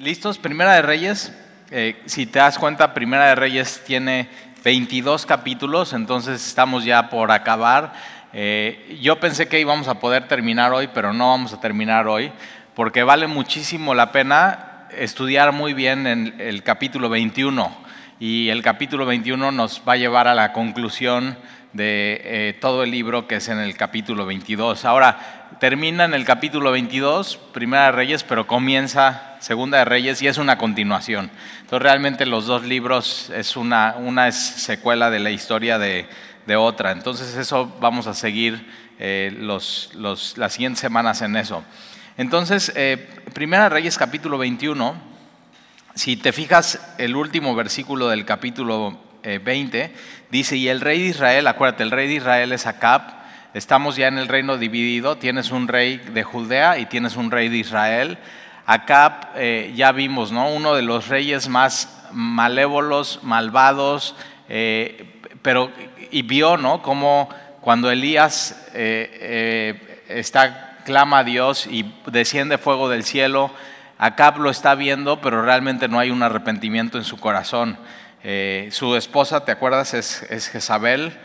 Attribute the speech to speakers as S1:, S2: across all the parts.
S1: ¿Listos? Primera de Reyes. Eh, si te das cuenta, Primera de Reyes tiene 22 capítulos, entonces estamos ya por acabar. Eh, yo pensé que íbamos a poder terminar hoy, pero no vamos a terminar hoy, porque vale muchísimo la pena estudiar muy bien en el capítulo 21. Y el capítulo 21 nos va a llevar a la conclusión de eh, todo el libro que es en el capítulo 22. Ahora, termina en el capítulo 22, Primera de Reyes, pero comienza Segunda de Reyes y es una continuación. Entonces realmente los dos libros es una, una secuela de la historia de, de otra. Entonces eso vamos a seguir eh, los, los, las siguientes semanas en eso. Entonces, eh, Primera de Reyes capítulo 21, si te fijas el último versículo del capítulo 20, eh, dice, y el rey de Israel, acuérdate, el rey de Israel es Acab, Estamos ya en el reino dividido, tienes un rey de Judea y tienes un rey de Israel. Acá eh, ya vimos, ¿no? Uno de los reyes más malévolos, malvados, eh, pero y vio, ¿no? Como cuando Elías eh, está, clama a Dios y desciende fuego del cielo, Acab lo está viendo, pero realmente no hay un arrepentimiento en su corazón. Su esposa, ¿te acuerdas? Es, es Jezabel.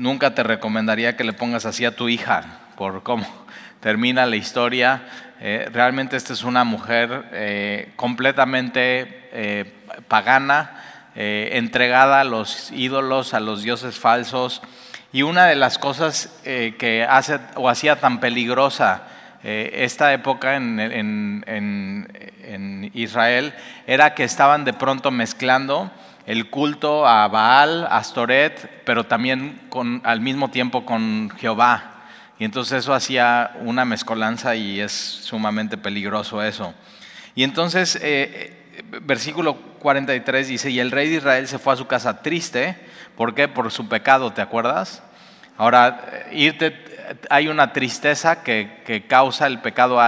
S1: Nunca te recomendaría que le pongas así a tu hija por cómo termina la historia. Eh, realmente esta es una mujer eh, completamente eh, pagana, entregada a los ídolos, a los dioses falsos. Y una de las cosas que hace o hacía tan peligrosa esta época en, Israel era que estaban de pronto mezclando el culto a Baal, a Astoret, pero también al mismo tiempo con Jehová. Y entonces eso hacía una mezcolanza y es sumamente peligroso eso. Y entonces, eh, eh, versículo 43 dice, y el rey de Israel se fue a su casa triste, ¿por qué? Por su pecado, ¿te acuerdas? Ahora, irte, hay una tristeza que, que causa el pecado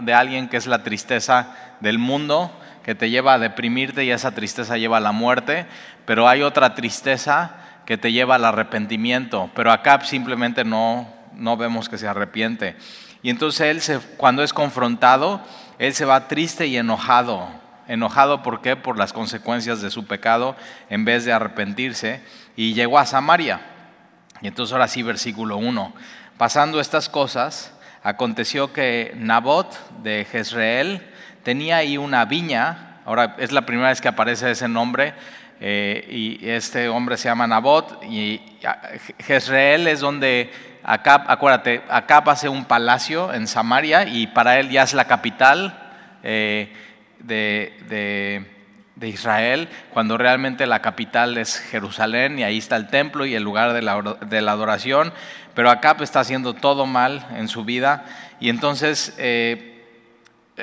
S1: de alguien que es la tristeza del mundo, que te lleva a deprimirte y esa tristeza lleva a la muerte, pero hay otra tristeza que te lleva al arrepentimiento, pero acá simplemente no, no vemos que se arrepiente. Y entonces él se, cuando es confrontado, él se va triste y enojado. Enojado ¿por qué? Por las consecuencias de su pecado en vez de arrepentirse. Y llegó a Samaria. Y entonces ahora sí, versículo 1. Pasando estas cosas, aconteció que Nabot de Jezreel, tenía ahí una viña, ahora es la primera vez que aparece ese nombre, eh, y este hombre se llama Nabot, y Jezreel es donde Acab, acuérdate, Acab hace un palacio en Samaria y para él ya es la capital eh, de, Israel, cuando realmente la capital es Jerusalén y ahí está el templo y el lugar de la, de la adoración, pero Acab está haciendo todo mal en su vida y entonces... Eh,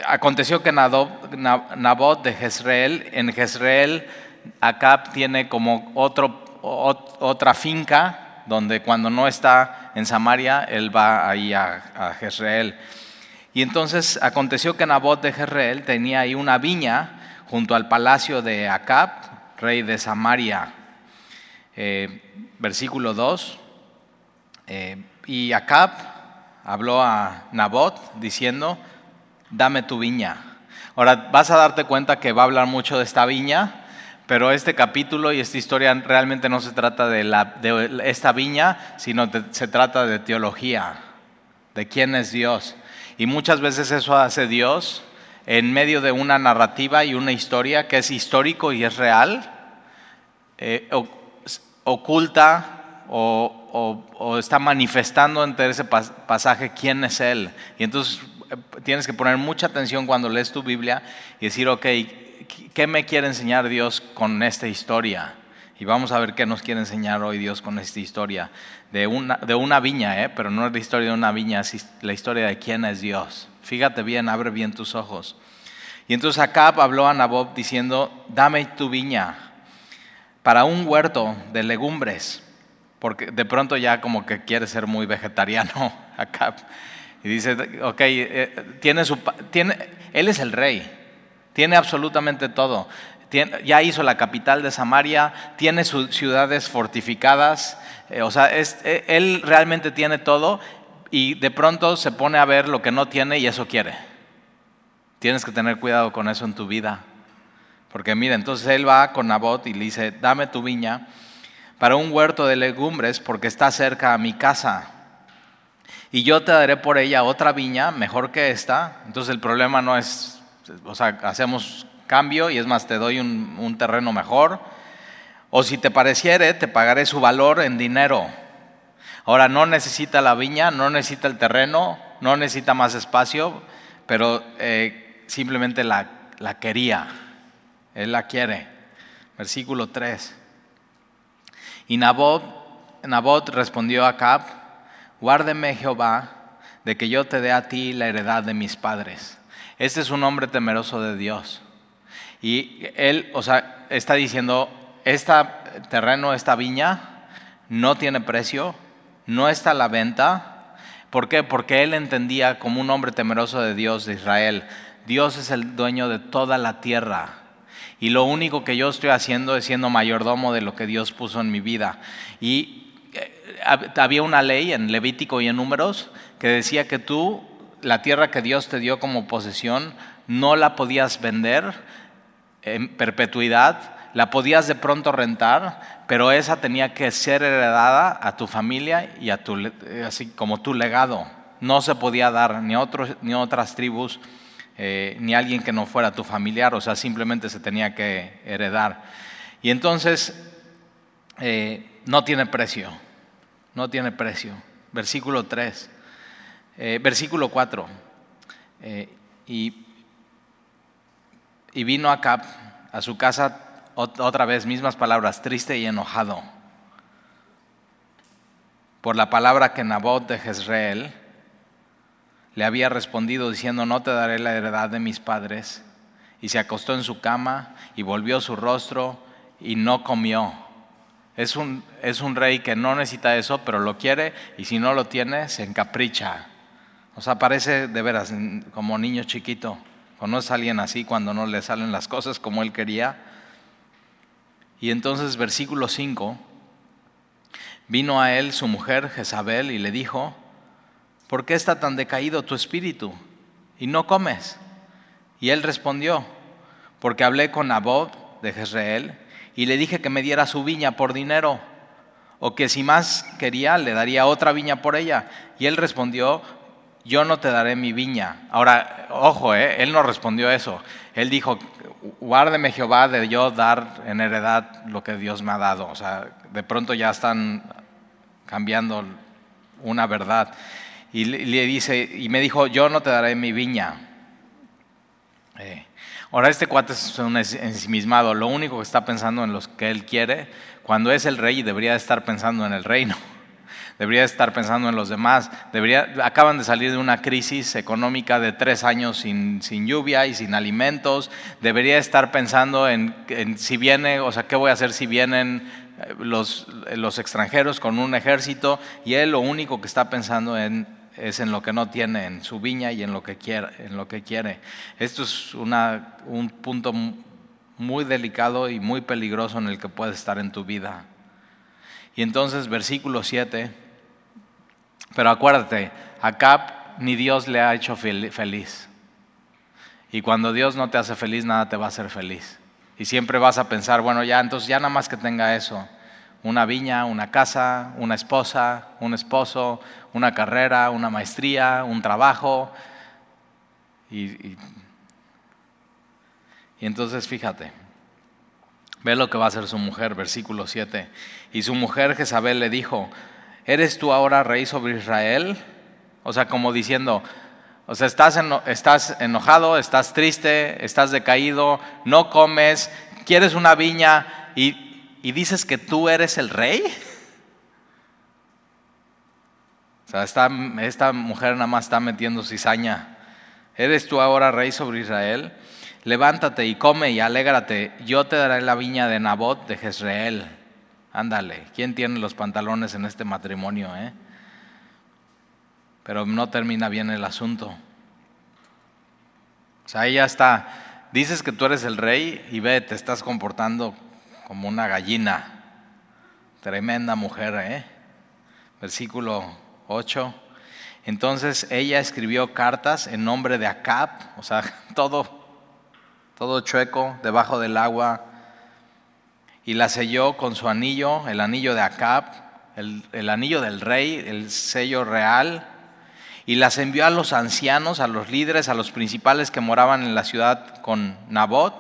S1: Aconteció que Nabot de Jezreel, en Jezreel, Acab tiene como otro, otra finca donde cuando no está en Samaria, él va ahí a, Jezreel. Y entonces aconteció que Nabot de Jezreel tenía ahí una viña junto al palacio de Acab, rey de Samaria. Eh, versículo 2. Eh, y Acab habló a Nabot diciendo, dame tu viña. Ahora vas a darte cuenta que va a hablar mucho de esta viña, pero este capítulo y esta historia realmente no se trata de, la, de esta viña, sino se trata de teología, de quién es Dios. Y muchas veces eso hace Dios en medio de una narrativa y una historia que es histórico y es real, eh, oculta o, o, está manifestando entre ese pasaje quién es Él. Y entonces tienes que poner mucha atención cuando lees tu Biblia y decir, ok, ¿qué me quiere enseñar Dios con esta historia? Y vamos a ver qué nos quiere enseñar hoy Dios con esta historia. De una, de una viña, ¿eh? pero no es la historia de una viña, es la historia de quién es Dios. Fíjate bien, abre bien tus ojos. Y entonces Acab habló a Nabob diciendo, dame tu viña para un huerto de legumbres, porque de pronto ya como que quiere ser muy vegetariano Acab. Y dice, ok, eh, tiene su, tiene, él es el rey, tiene absolutamente todo. ya hizo la capital de Samaria, tiene sus ciudades fortificadas, eh, o sea, eh, él realmente tiene todo y de pronto se pone a ver lo que no tiene y eso quiere. Tienes que tener cuidado con eso en tu vida. Porque mira, entonces él va con Nabot y le dice, dame tu viña para un huerto de legumbres porque está cerca a mi casa. Y yo te daré por ella otra viña mejor que esta. Entonces el problema no es, o sea, hacemos cambio y es más, te doy un, un terreno mejor. O si te pareciere, te pagaré su valor en dinero. Ahora no necesita la viña, no necesita el terreno, no necesita más espacio, pero eh, simplemente la, la quería. Él la quiere. Versículo 3. Y Nabot, Nabot respondió a Acab, guárdeme Jehová de que yo te dé a ti la heredad de mis padres. Este es un hombre temeroso de Dios. Y él, o sea, está diciendo, este terreno, esta viña, no tiene precio, no está a la venta. ¿Por qué? Porque él entendía como un hombre temeroso de Dios de Israel, Dios es el dueño de toda la tierra. Y lo único que yo estoy haciendo es siendo mayordomo de lo que Dios puso en mi vida. Y eh, había una ley en Levítico y en Números que decía que tú, la tierra que Dios te dio como posesión, no la podías vender en perpetuidad, la podías de pronto rentar, pero esa tenía que ser heredada a tu familia y a tu, así como tu legado. No se podía dar ni ni otras tribus eh, ni alguien que no fuera tu familiar, o sea, simplemente se tenía que heredar. Y entonces, eh, no tiene precio, no tiene precio. Versículo 3, eh, versículo 4. y, y vino Acab a su casa otra vez, mismas palabras, triste y enojado por la palabra que Nabot de Jezreel le había respondido diciendo, no te daré la heredad de mis padres. Y se acostó en su cama y volvió su rostro y no comió. Es un, es un rey que no necesita eso, pero lo quiere y si no lo tiene, se encapricha. O sea, parece de veras como niño chiquito. Conoce a alguien así cuando no le salen las cosas como él quería. Y entonces, versículo 5, vino a él su mujer Jezabel y le dijo, ¿por qué está tan decaído tu espíritu y no comes? Y él respondió, porque hablé con Nabot de Jezreel y le dije que me diera su viña por dinero, o que si más quería le daría otra viña por ella. Y él respondió, yo no te daré mi viña. Ahora, ojo, eh, él no respondió eso. Él dijo, guárdeme Jehová de yo dar en heredad lo que Dios me ha dado. O sea, de pronto ya están cambiando una verdad. Y le dice, y me dijo, yo no te daré mi viña. Eh, ahora este cuate es un ensimismado, lo único que está pensando en los que él quiere, cuando es el rey debería estar pensando en el reino, debería estar pensando en los demás, debería, acaban de salir de una crisis económica de tres años sin, sin lluvia y sin alimentos, debería estar pensando en, en si viene, o sea, ¿qué voy a hacer si vienen eh, los, los extranjeros con un ejército? Y él lo único que está pensando en es en lo que no tiene, en su viña y en lo que quiere. En lo que quiere. Esto es una, un punto muy delicado y muy peligroso en el que puede estar en tu vida. Y entonces, versículo 7, pero acuérdate, a ni Dios le ha hecho feliz. Y cuando Dios no te hace feliz, nada te va a hacer feliz. Y siempre vas a pensar, bueno, ya, entonces ya nada más que tenga eso una viña, una casa, una esposa, un esposo, una carrera, una maestría, un trabajo. Y, entonces fíjate, ve lo que va a hacer su mujer, versículo 7. Y su mujer Jezabel le dijo, ¿eres tú ahora rey sobre Israel? O sea, como diciendo, o sea, estás, estás enojado, estás triste, estás decaído, no comes, quieres una viña y y dices que tú eres el rey. O sea, esta, esta mujer nada más está metiendo cizaña. ¿Eres tú ahora rey sobre Israel? Levántate y come y alégrate. Yo te daré la viña de Nabot de Jezreel. Ándale, ¿quién tiene los pantalones en este matrimonio? Eh? Pero no termina bien el asunto. O sea, ella está, dices que tú eres el rey y ve, te estás comportando como una gallina. Tremenda mujer, ¿eh? Versículo 8. Entonces ella escribió cartas en nombre de Acab, o sea, todo, todo chueco debajo del agua, y la selló con su anillo, el anillo de Acab, el, el anillo del rey, el sello real, y las envió a los ancianos, a los líderes, a los principales que moraban en la ciudad con Nabot,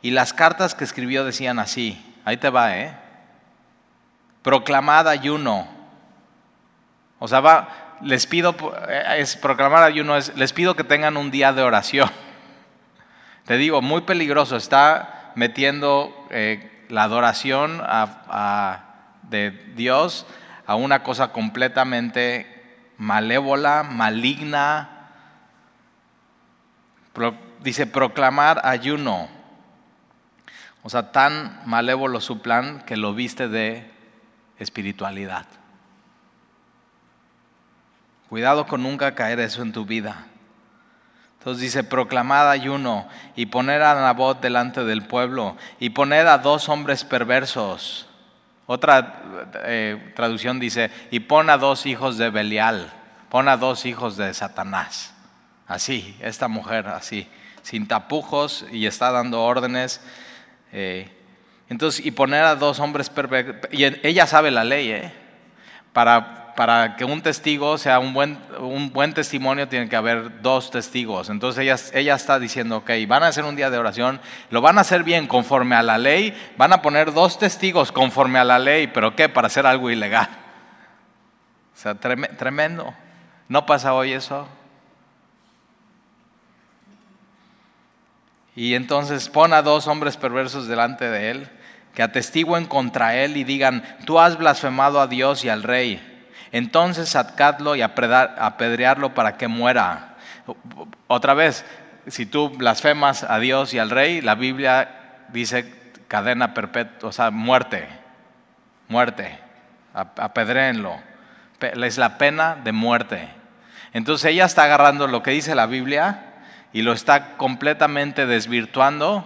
S1: y las cartas que escribió decían así, ahí te va, ¿eh? Proclamad ayuno. O sea, va, les pido, eh, es proclamar ayuno, es, les pido que tengan un día de oración. Te digo, muy peligroso, está metiendo eh, la adoración de Dios a una cosa completamente malévola, maligna. dice proclamar ayuno. O sea, tan malévolo su plan que lo viste de espiritualidad. Cuidado con nunca caer eso en tu vida. Entonces dice, proclamad ayuno y poner a Nabot delante del pueblo y poner a dos hombres perversos. Otra eh, traducción dice, y pon a dos hijos de Belial, pon a dos hijos de Satanás. Así, esta mujer, así, sin tapujos y está dando órdenes. Eh, entonces, y poner a dos hombres perversos, y ella sabe la ley, ¿eh? Para para que un testigo sea un buen, un buen testimonio, tiene que haber dos testigos. Entonces ella, ella está diciendo, ok, van a hacer un día de oración, lo van a hacer bien conforme a la ley, van a poner dos testigos conforme a la ley, pero ¿qué? Para hacer algo ilegal. O sea, tremendo. ¿No pasa hoy eso? Y entonces pon a dos hombres perversos delante de él, que atestiguen contra él y digan, tú has blasfemado a Dios y al rey entonces sacadlo y apedrearlo para que muera. Otra vez, si tú blasfemas a Dios y al rey, la Biblia dice cadena perpetua, o sea, muerte, muerte, apedréenlo. Es la pena de muerte. Entonces ella está agarrando lo que dice la Biblia y lo está completamente desvirtuando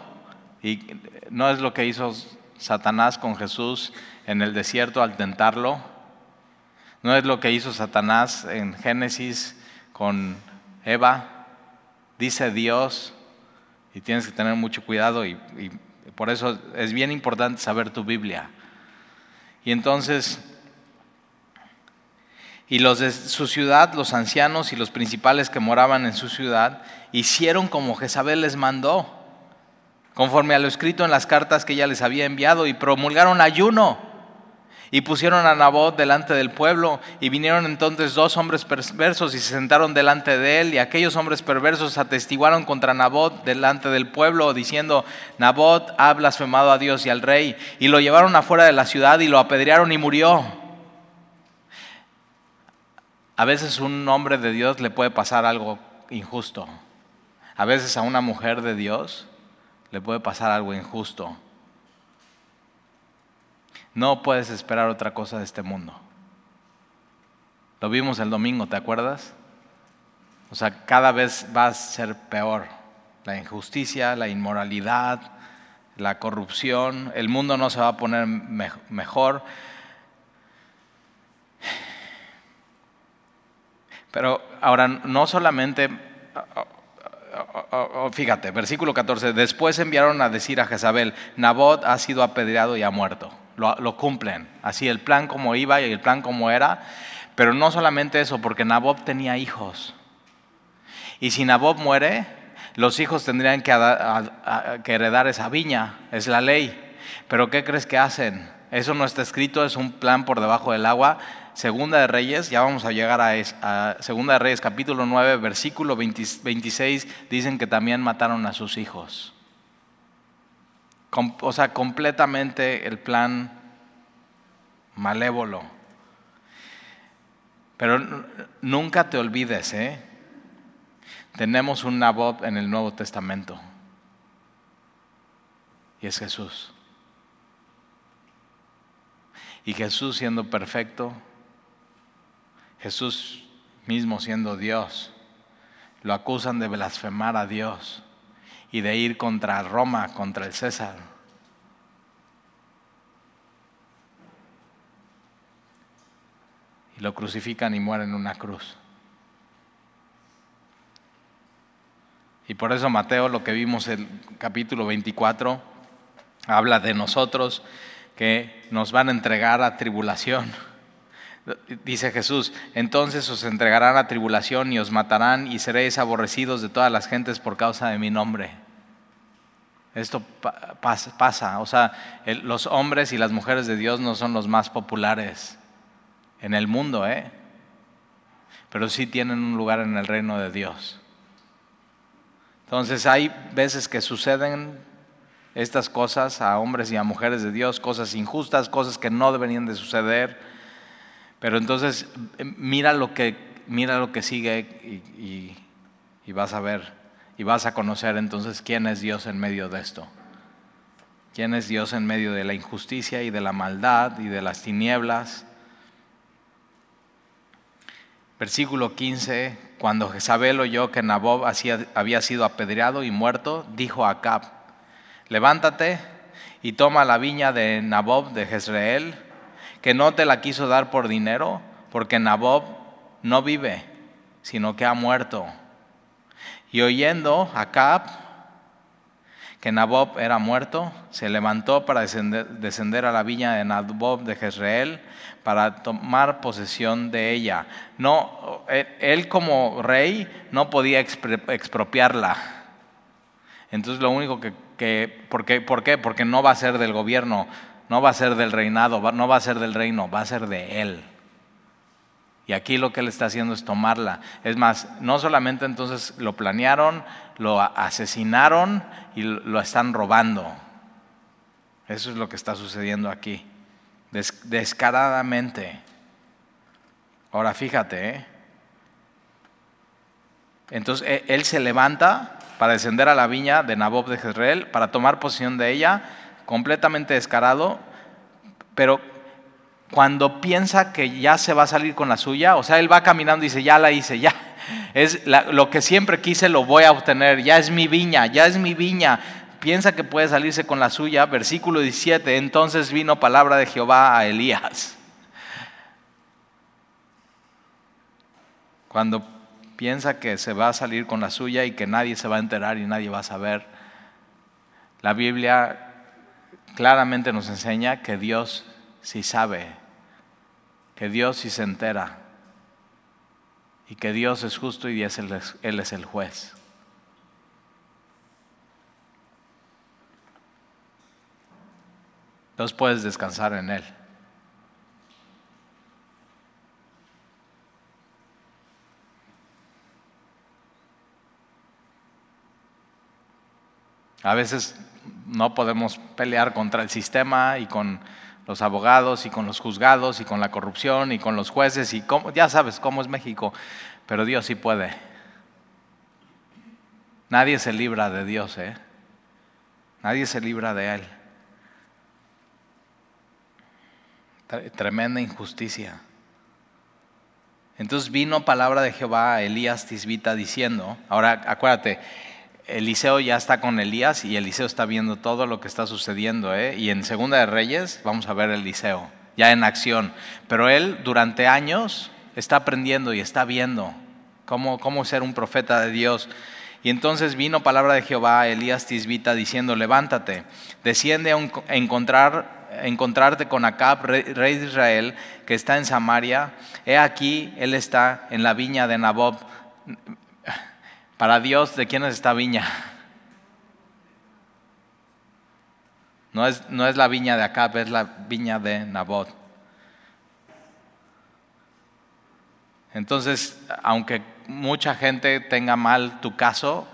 S1: y no es lo que hizo Satanás con Jesús en el desierto al tentarlo no es lo que hizo Satanás en Génesis con Eva. Dice Dios, y tienes que tener mucho cuidado, y, por eso es bien importante saber tu Biblia. Y entonces, y los de su ciudad, los ancianos y los principales que moraban en su ciudad, hicieron como Jezabel les mandó, conforme a lo escrito en las cartas que ella les había enviado, y promulgaron ayuno y pusieron a Nabot delante del pueblo, y vinieron entonces dos hombres perversos y se sentaron delante de él, y aquellos hombres perversos atestiguaron contra Nabot delante del pueblo, diciendo, Nabot ha blasfemado a Dios y al rey, y lo llevaron afuera de la ciudad y lo apedrearon y murió. A veces un hombre de Dios le puede pasar algo injusto. A veces a una mujer de Dios le puede pasar algo injusto. No puedes esperar otra cosa de este mundo. Lo vimos el domingo, ¿te acuerdas? O sea, cada vez va a ser peor. La injusticia, la inmoralidad, la corrupción, el mundo no se va a poner mejor. Pero ahora, no solamente, fíjate, versículo 14, después enviaron a decir a Jezabel, Nabot ha sido apedreado y ha muerto lo, cumplen. Así el plan como iba y el plan como era. Pero no solamente eso, porque Nabob tenía hijos. Y si Nabob muere, los hijos tendrían que, heredar esa viña, es la ley. Pero ¿qué crees que hacen? Eso no está escrito, es un plan por debajo del agua. Segunda de Reyes, ya vamos a llegar a, Segunda de Reyes capítulo 9, versículo 26, dicen que también mataron a sus hijos o sea, completamente el plan malévolo. Pero nunca te olvides, ¿eh? Tenemos un Nabot en el Nuevo Testamento. Y es Jesús. Y Jesús siendo perfecto, Jesús mismo siendo Dios, lo acusan de blasfemar a Dios y de ir contra Roma, contra el César. Y lo crucifican y mueren en una cruz. Y por eso Mateo, lo que vimos el capítulo 24, habla de nosotros que nos van a entregar a tribulación Dice Jesús, entonces os entregarán a tribulación y os matarán y seréis aborrecidos de todas las gentes por causa de mi nombre. Esto pasa, o sea, los hombres y las mujeres de Dios no son los más populares en el mundo, ¿eh? pero sí tienen un lugar en el reino de Dios. Entonces hay veces que suceden estas cosas a hombres y a mujeres de Dios, cosas injustas, cosas que no deberían de suceder, pero entonces mira lo que, mira lo que sigue y, y vas a ver y vas a conocer entonces quién es Dios en medio de esto. ¿Quién es Dios en medio de la injusticia y de la maldad y de las tinieblas? Versículo 15, cuando Jezabel oyó que Nabob había sido apedreado y muerto, dijo a Acab, levántate y toma la viña de Nabob de Jezreel, que no te la quiso dar por dinero, porque Nabob no vive, sino que ha muerto. Y oyendo Acab que Nabob era muerto, se levantó para descender, a la viña de Nabob de Jezreel para tomar posesión de ella. No, él como rey no podía expropiarla. Entonces lo único que, que ¿por, qué, ¿por qué? Porque no va a ser del gobierno, no va a ser del reinado, no va a ser del reino, va a ser de él. Y aquí lo que él está haciendo es tomarla. Es más, no solamente entonces lo planearon, lo asesinaron y lo están robando. Eso es lo que está sucediendo aquí. descaradamente. Ahora fíjate, ¿eh? Entonces e, él se levanta para descender a la viña de Nabob de Jezreel, para tomar posesión de ella, completamente descarado, pero cuando piensa que ya se va a salir con la suya, o sea, él va caminando y dice, ya la hice, ya, es lo que siempre quise lo voy a obtener, ya es mi viña, ya es mi viña, piensa que puede salirse con la suya, versículo 17, entonces vino palabra de Jehová a Elías. Cuando piensa que se va a salir con la suya y que nadie se va a enterar y nadie va a saber, la Biblia claramente nos enseña que Dios sí sabe, que Dios sí se entera y que Dios es justo y Él es el juez. Entonces puedes descansar en Él. A veces no podemos pelear contra el sistema y con los abogados y con los juzgados y con la corrupción y con los jueces y ya sabes cómo es México, pero Dios sí puede. Nadie se libra de Dios, ¿eh? Nadie se libra de Él. Tremenda injusticia. Entonces vino palabra de Jehová a Elías Tisbita diciendo, ahora acuérdate, Eliseo ya está con Elías y Eliseo está viendo todo lo que está sucediendo. ¿eh? Y en Segunda de Reyes vamos a ver a Eliseo, ya en acción. Pero él durante años está aprendiendo y está viendo cómo, cómo ser un profeta de Dios. Y entonces vino palabra de Jehová a Elías Tisbita diciendo, levántate, desciende a encontrar, encontrarte con Acab, rey de Israel, que está en Samaria. He aquí, él está en la viña de Nabob para Dios, ¿de quién es esta viña? No es, no es la viña de acá, es la viña de Nabot. Entonces, aunque mucha gente tenga mal tu caso,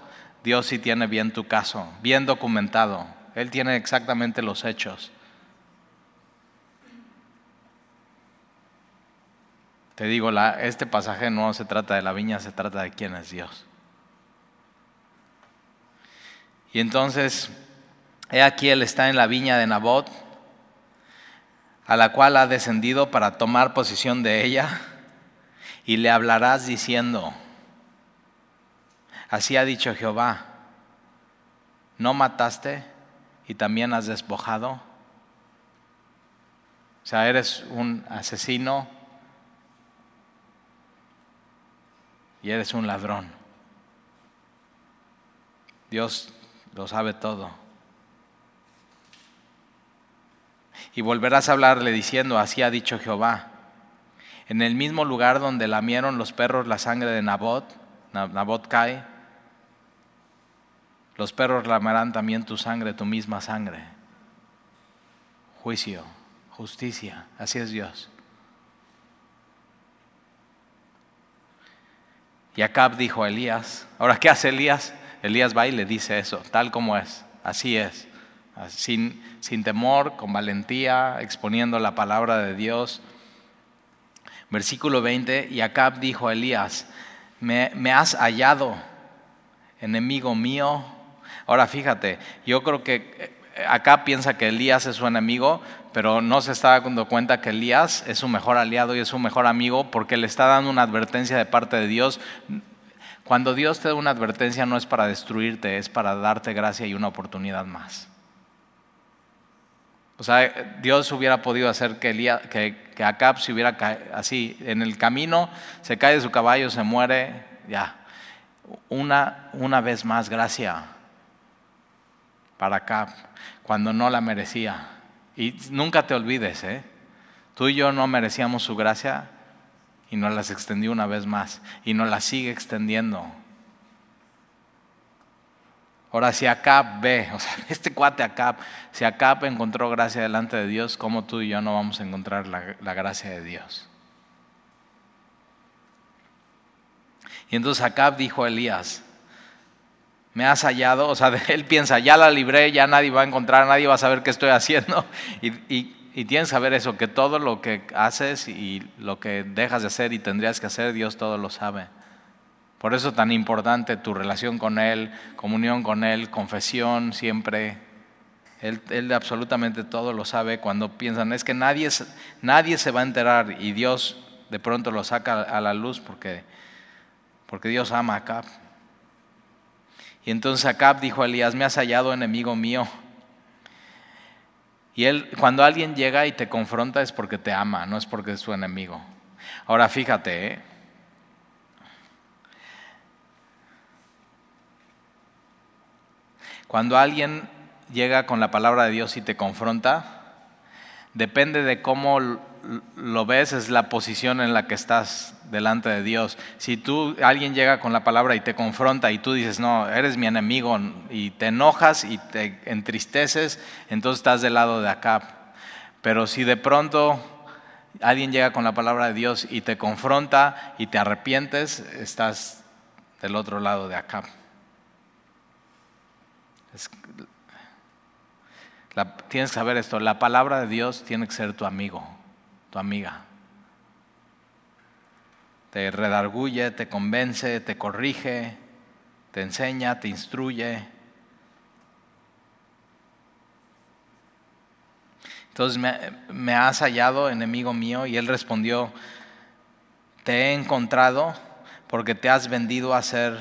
S1: Dios sí tiene bien tu caso, bien documentado. Él tiene exactamente los hechos. Te digo, la, este pasaje no se trata de la viña, se trata de quién es Dios. Y entonces, he aquí él está en la viña de Nabot, a la cual ha descendido para tomar posesión de ella, y le hablarás diciendo, así ha dicho Jehová, ¿no mataste y también has despojado? O sea, eres un asesino y eres un ladrón. Dios lo sabe todo. Y volverás a hablarle diciendo, así ha dicho Jehová. En el mismo lugar donde lamieron los perros la sangre de Nabot, Nabot cae, los perros lamerán también tu sangre, tu misma sangre. Juicio, justicia, así es Dios. Y Acab dijo a Elías, ahora ¿qué hace Elías? Elías va y le dice eso, tal como es, así es, sin, sin temor, con valentía, exponiendo la palabra de Dios. Versículo 20, y Acab dijo a Elías, me, me has hallado, enemigo mío. Ahora fíjate, yo creo que eh, acá piensa que Elías es su enemigo, pero no se está dando cuenta que Elías es su mejor aliado y es su mejor amigo porque le está dando una advertencia de parte de Dios. Cuando Dios te da una advertencia no es para destruirte, es para darte gracia y una oportunidad más. O sea, Dios hubiera podido hacer que, que, que Acab se hubiera caído así, en el camino, se cae de su caballo, se muere, ya. Una, una vez más, gracia para Acab, cuando no la merecía. Y nunca te olvides, ¿eh? tú y yo no merecíamos su gracia, y nos las extendió una vez más y nos las sigue extendiendo. Ahora, si Acab ve, o sea, este cuate Acab, si Acab encontró gracia delante de Dios, ¿cómo tú y yo no vamos a encontrar la, la gracia de Dios? Y entonces Acab dijo a Elías, me has hallado, o sea, él piensa, ya la libré, ya nadie va a encontrar, nadie va a saber qué estoy haciendo. Y, y, y tienes que saber eso, que todo lo que haces y lo que dejas de hacer y tendrías que hacer, Dios todo lo sabe. Por eso es tan importante tu relación con Él, comunión con Él, confesión siempre. Él, él absolutamente todo lo sabe cuando piensan, es que nadie, nadie se va a enterar y Dios de pronto lo saca a la luz porque, porque Dios ama a Acab. Y entonces Acab dijo a Elías, me has hallado enemigo mío y él, cuando alguien llega y te confronta es porque te ama, no es porque es su enemigo. Ahora fíjate, ¿eh? cuando alguien llega con la palabra de Dios y te confronta, depende de cómo lo ves, es la posición en la que estás delante de Dios. Si tú, alguien llega con la palabra y te confronta y tú dices, no, eres mi enemigo, y te enojas y te entristeces, entonces estás del lado de acá. Pero si de pronto alguien llega con la palabra de Dios y te confronta y te arrepientes, estás del otro lado de acá. tienes que saber esto, la palabra de Dios tiene que ser tu amigo, tu amiga te redarguye, te convence, te corrige, te enseña, te instruye. Entonces me, has hallado, enemigo mío, y él respondió, te he encontrado porque te has vendido a hacer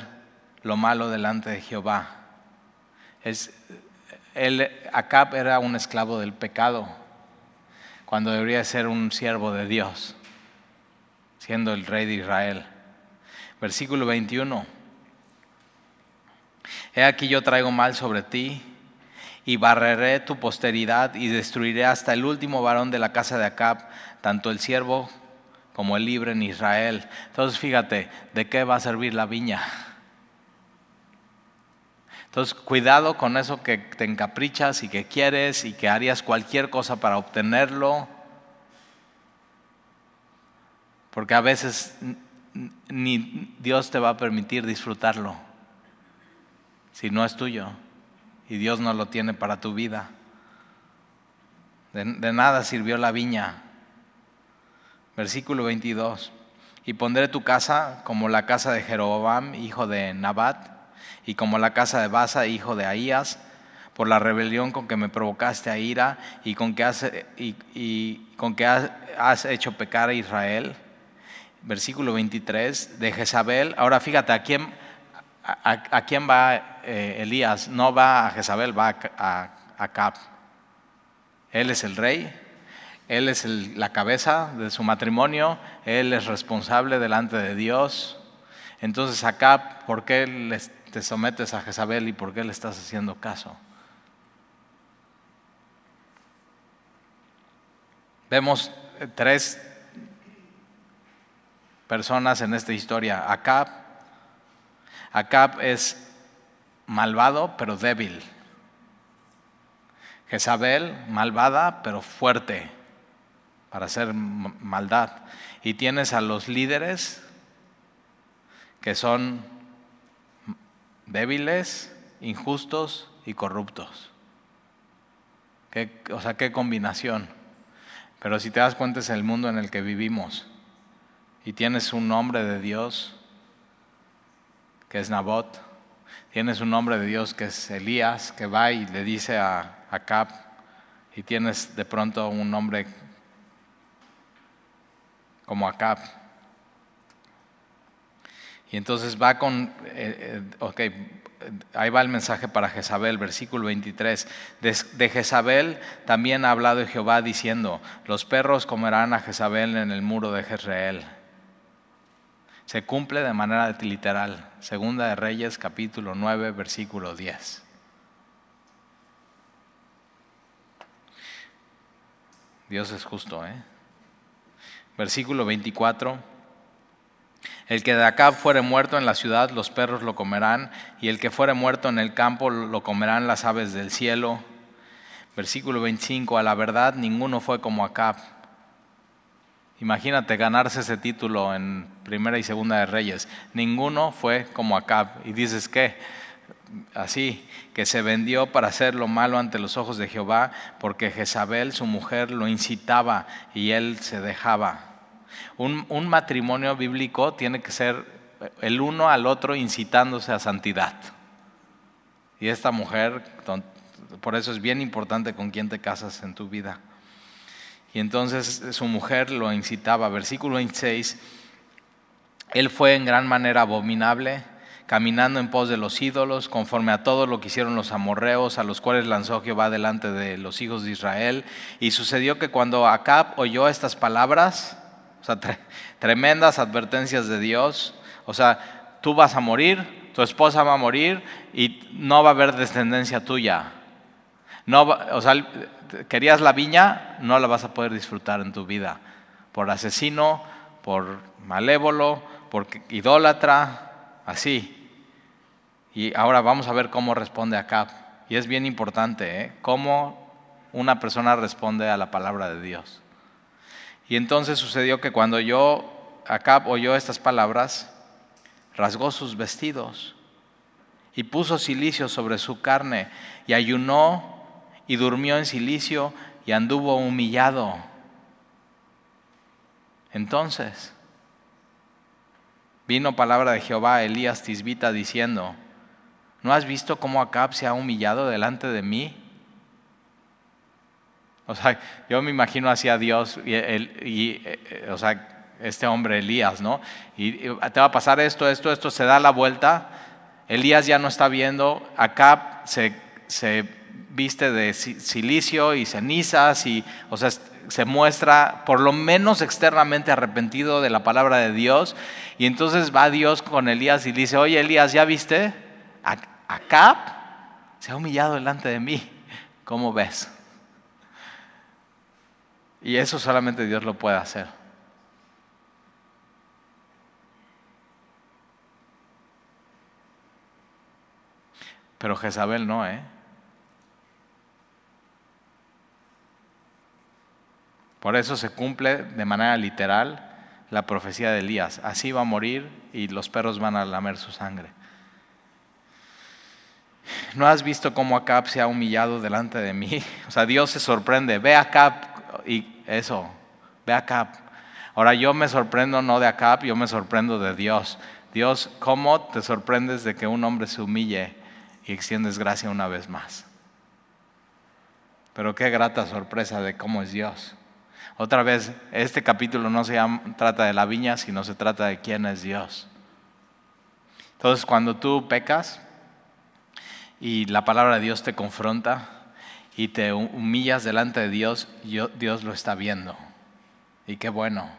S1: lo malo delante de Jehová. Es, él, Acab era un esclavo del pecado, cuando debería ser un siervo de Dios siendo el rey de Israel. Versículo 21. He aquí yo traigo mal sobre ti y barreré tu posteridad y destruiré hasta el último varón de la casa de Acab, tanto el siervo como el libre en Israel. Entonces fíjate, ¿de qué va a servir la viña? Entonces cuidado con eso que te encaprichas y que quieres y que harías cualquier cosa para obtenerlo porque a veces ni Dios te va a permitir disfrutarlo si no es tuyo y Dios no lo tiene para tu vida. De, nada sirvió la viña. Versículo 22. Y pondré tu casa como la casa de Jeroboam, hijo de Nabat, y como la casa de Basa, hijo de Ahías, por la rebelión con que me provocaste a ira y con que has, y, con que has hecho pecar a Israel versículo 23 de Jezabel. Ahora fíjate, ¿a quién, a, quién va eh, Elías? No va a Jezabel, va a, a, Él es el rey, él es la cabeza de su matrimonio, él es responsable delante de Dios. Entonces acá, ¿por qué te sometes a Jezabel y por qué le estás haciendo caso. Vemos tres personas en esta historia. Acab. Acab es malvado pero débil. Jezabel, malvada pero fuerte para hacer maldad. Y tienes a los líderes que son débiles, injustos y corruptos. o sea, qué combinación. Pero si te das cuenta es el mundo en el que vivimos y tienes un nombre de Dios que es Nabot, tienes un nombre de Dios que es Elías, que va y le dice a Acab, y tienes de pronto un nombre como Acab. Y entonces va con, eh, eh, ok, ahí va el mensaje para Jezabel, versículo 23. De, de, Jezabel también ha hablado Jehová diciendo, los perros comerán a Jezabel en el muro de Jezreel. Se cumple de manera literal. Segunda de Reyes, capítulo 9, versículo 10. Dios es justo, ¿eh? Versículo 24. El que de acá fuere muerto en la ciudad, los perros lo comerán, y el que fuere muerto en el campo, lo comerán las aves del cielo. Versículo 25. A la verdad, ninguno fue como Acab Imagínate ganarse ese título en Primera y Segunda de Reyes. Ninguno fue como Acab. Y dices que así, que se vendió para hacer lo malo ante los ojos de Jehová, porque Jezabel, su mujer, lo incitaba y él se dejaba. Un, un matrimonio bíblico tiene que ser el uno al otro incitándose a santidad. Y esta mujer, por eso es bien importante con quién te casas en tu vida. Y entonces su mujer lo incitaba. Versículo 26, él fue en gran manera abominable, caminando en pos de los ídolos, conforme a todo lo que hicieron los amorreos, a los cuales lanzó Jehová delante de los hijos de Israel. Y sucedió que cuando Acab oyó estas palabras, o sea, tremendas advertencias de Dios, o sea, tú vas a morir, tu esposa va a morir y no va a haber descendencia tuya. No, o sea, querías la viña, no la vas a poder disfrutar en tu vida. Por asesino, por malévolo, por idólatra, así. Y ahora vamos a ver cómo responde Acab. Y es bien importante, ¿eh? Cómo una persona responde a la palabra de Dios. Y entonces sucedió que cuando yo, Acab oyó estas palabras, rasgó sus vestidos y puso silicio sobre su carne y ayunó y durmió en silicio y anduvo humillado. Entonces vino palabra de Jehová a Elías Tisbita diciendo, ¿no has visto cómo Acab se ha humillado delante de mí? O sea, yo me imagino hacia Dios y, y, eh, o sea, este hombre Elías, ¿no? Y, te va a pasar esto, esto, esto, se da la vuelta. Elías ya no está viendo, Acab se, se viste de silicio y cenizas y, o sea, se muestra por lo menos externamente arrepentido de la palabra de Dios. Y entonces va Dios con Elías y dice, oye Elías, ¿ya viste? Acá se ha humillado delante de mí. ¿Cómo ves? Y eso solamente Dios lo puede hacer. Pero Jezabel no, ¿eh? Por eso se cumple de manera literal la profecía de Elías. Así va a morir y los perros van a lamer su sangre. ¿No has visto cómo Acab se ha humillado delante de mí? O sea, Dios se sorprende. Ve a Acab y eso, ve a Acab. Ahora yo me sorprendo no de Acab, yo me sorprendo de Dios. Dios, ¿cómo te sorprendes de que un hombre se humille y extiendes gracia una vez más? Pero qué grata sorpresa de cómo es Dios. Otra vez, este capítulo no se trata de la viña, sino se trata de quién es Dios. Entonces, cuando tú pecas y la palabra de Dios te confronta y te humillas delante de Dios, Dios lo está viendo. Y qué bueno.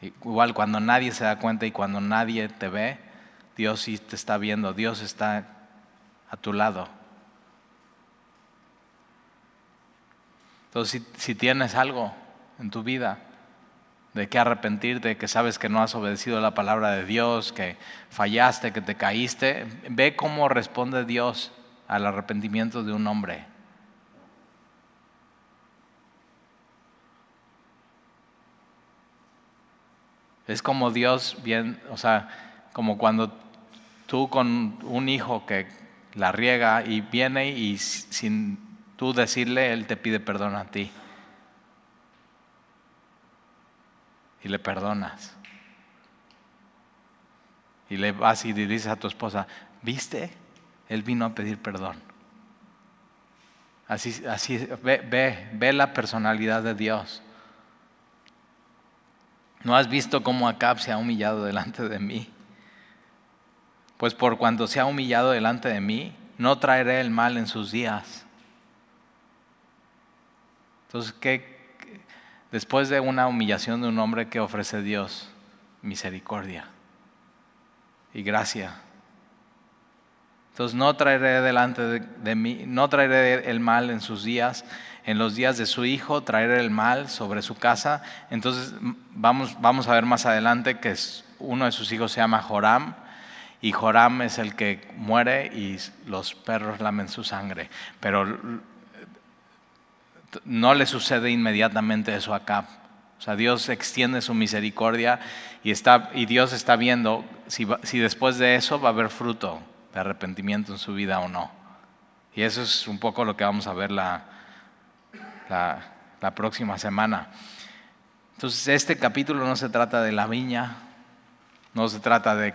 S1: Igual cuando nadie se da cuenta y cuando nadie te ve, Dios sí te está viendo, Dios está a tu lado. Entonces, si, tienes algo en tu vida de que arrepentirte, que sabes que no has obedecido la palabra de Dios, que fallaste, que te caíste, ve cómo responde Dios al arrepentimiento de un hombre. Es como Dios bien, o sea, como cuando tú con un hijo que la riega y viene y sin tú decirle, él te pide perdón a ti. Y le perdonas. Y le vas y dices a tu esposa, ¿viste? Él vino a pedir perdón. Así, así ve, ve, ve la personalidad de Dios. ¿No has visto cómo Acab se ha humillado delante de mí? Pues por cuanto se ha humillado delante de mí, no traeré el mal en sus días. Entonces, ¿qué, después de una humillación de un hombre, ¿qué ofrece Dios? Misericordia y gracia. Entonces no traeré delante de, mí, no traeré el mal en sus días, en los días de su hijo traeré el mal sobre su casa. Entonces vamos, vamos a ver más adelante que uno de sus hijos se llama Joram y Joram es el que muere y los perros lamen su sangre. Pero no le sucede inmediatamente eso a Cap. O sea, Dios extiende su misericordia y, está, y Dios está viendo si, si después de eso va a haber fruto de arrepentimiento en su vida o no. Y eso es un poco lo que vamos a ver la, la, próxima semana. Entonces, este capítulo no se trata de la viña, no se trata de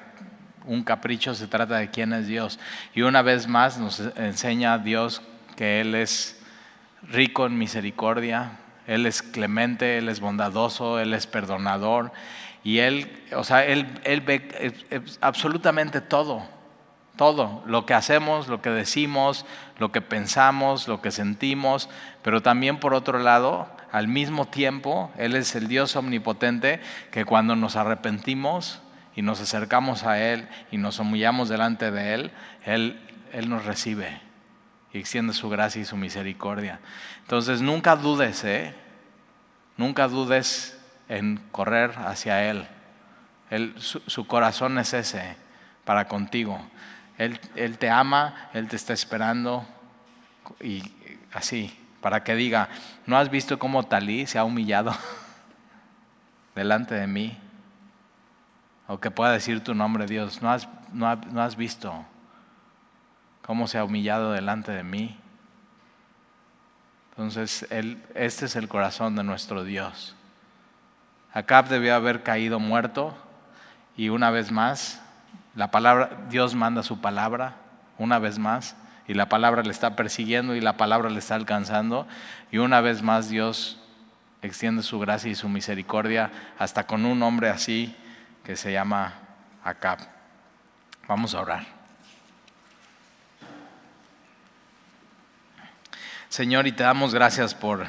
S1: un capricho, se trata de quién es Dios. Y una vez más nos enseña Dios que Él es rico en misericordia, Él es clemente, Él es bondadoso, Él es perdonador. Y Él, o sea, Él, él ve absolutamente todo, todo, lo que hacemos, lo que decimos, lo que pensamos, lo que sentimos, pero también por otro lado, al mismo tiempo, Él es el Dios omnipotente que cuando nos arrepentimos y nos acercamos a Él y nos humillamos delante de Él, Él, Él nos recibe y extiende su gracia y su misericordia. Entonces nunca dudes, ¿eh? Nunca dudes en correr hacia Él. su, corazón es ese para contigo. Él, te ama, Él te está esperando y así, para que diga, ¿no has visto cómo Talí se ha humillado delante de mí? O que pueda decir tu nombre, Dios, ¿no has, no, no has visto? cómo se ha humillado delante de mí. Entonces, él, este es el corazón de nuestro Dios. Acab debió haber caído muerto y una vez más, la palabra, Dios manda su palabra, una vez más, y la palabra le está persiguiendo y la palabra le está alcanzando, y una vez más Dios extiende su gracia y su misericordia hasta con un hombre así que se llama Acab. Vamos a orar. Señor, y te damos gracias por,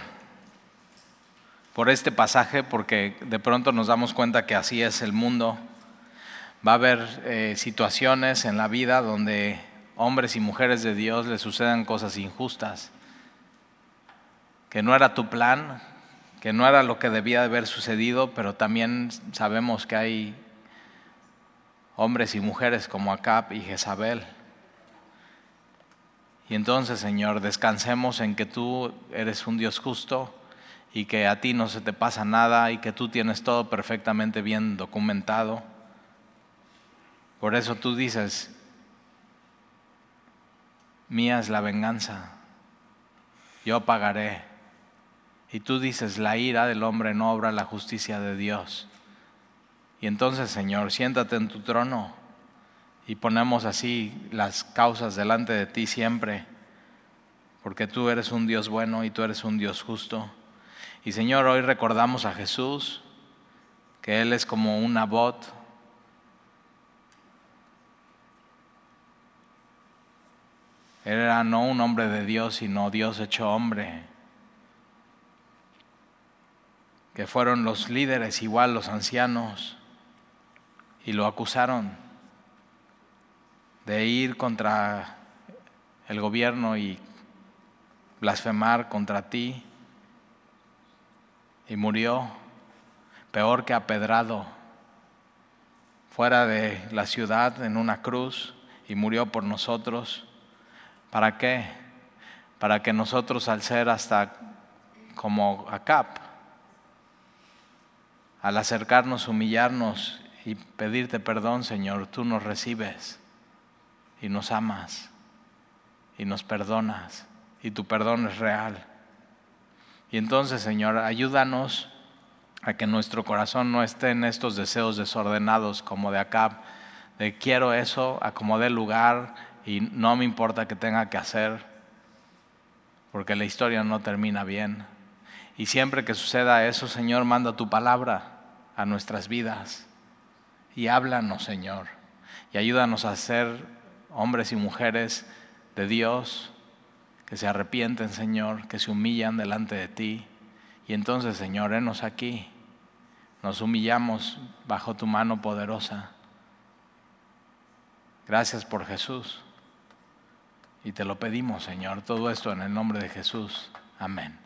S1: por este pasaje, porque de pronto nos damos cuenta que así es el mundo. Va a haber eh, situaciones en la vida donde hombres y mujeres de Dios les sucedan cosas injustas, que no era tu plan, que no era lo que debía de haber sucedido, pero también sabemos que hay hombres y mujeres como Acab y Jezabel y entonces, Señor, descansemos en que tú eres un Dios justo y que a ti no se te pasa nada y que tú tienes todo perfectamente bien documentado. Por eso tú dices, mía es la venganza, yo pagaré. Y tú dices, la ira del hombre no obra la justicia de Dios. Y entonces, Señor, siéntate en tu trono y ponemos así las causas delante de ti siempre, porque tú eres un Dios bueno y tú eres un Dios justo. Y Señor, hoy recordamos a Jesús, que Él es como un abot. Era no un hombre de Dios, sino Dios hecho hombre. Que fueron los líderes, igual los ancianos, y lo acusaron de ir contra el gobierno y blasfemar contra ti. Y murió peor que apedrado fuera de la ciudad en una cruz y murió por nosotros. ¿Para qué? Para que nosotros al ser hasta como Acap, al acercarnos, humillarnos y pedirte perdón, Señor, tú nos recibes y nos amas y nos perdonas y tu perdón es real. Y entonces, Señor, ayúdanos a que nuestro corazón no esté en estos deseos desordenados como de acá, de quiero eso, acomodé lugar y no me importa que tenga que hacer, porque la historia no termina bien. Y siempre que suceda eso, Señor, manda tu palabra a nuestras vidas y háblanos, Señor, y ayúdanos a ser hombres y mujeres de Dios que se arrepienten, Señor, que se humillan delante de ti. Y entonces, Señor, enos aquí. Nos humillamos bajo tu mano poderosa. Gracias por Jesús. Y te lo pedimos, Señor, todo esto en el nombre de Jesús. Amén.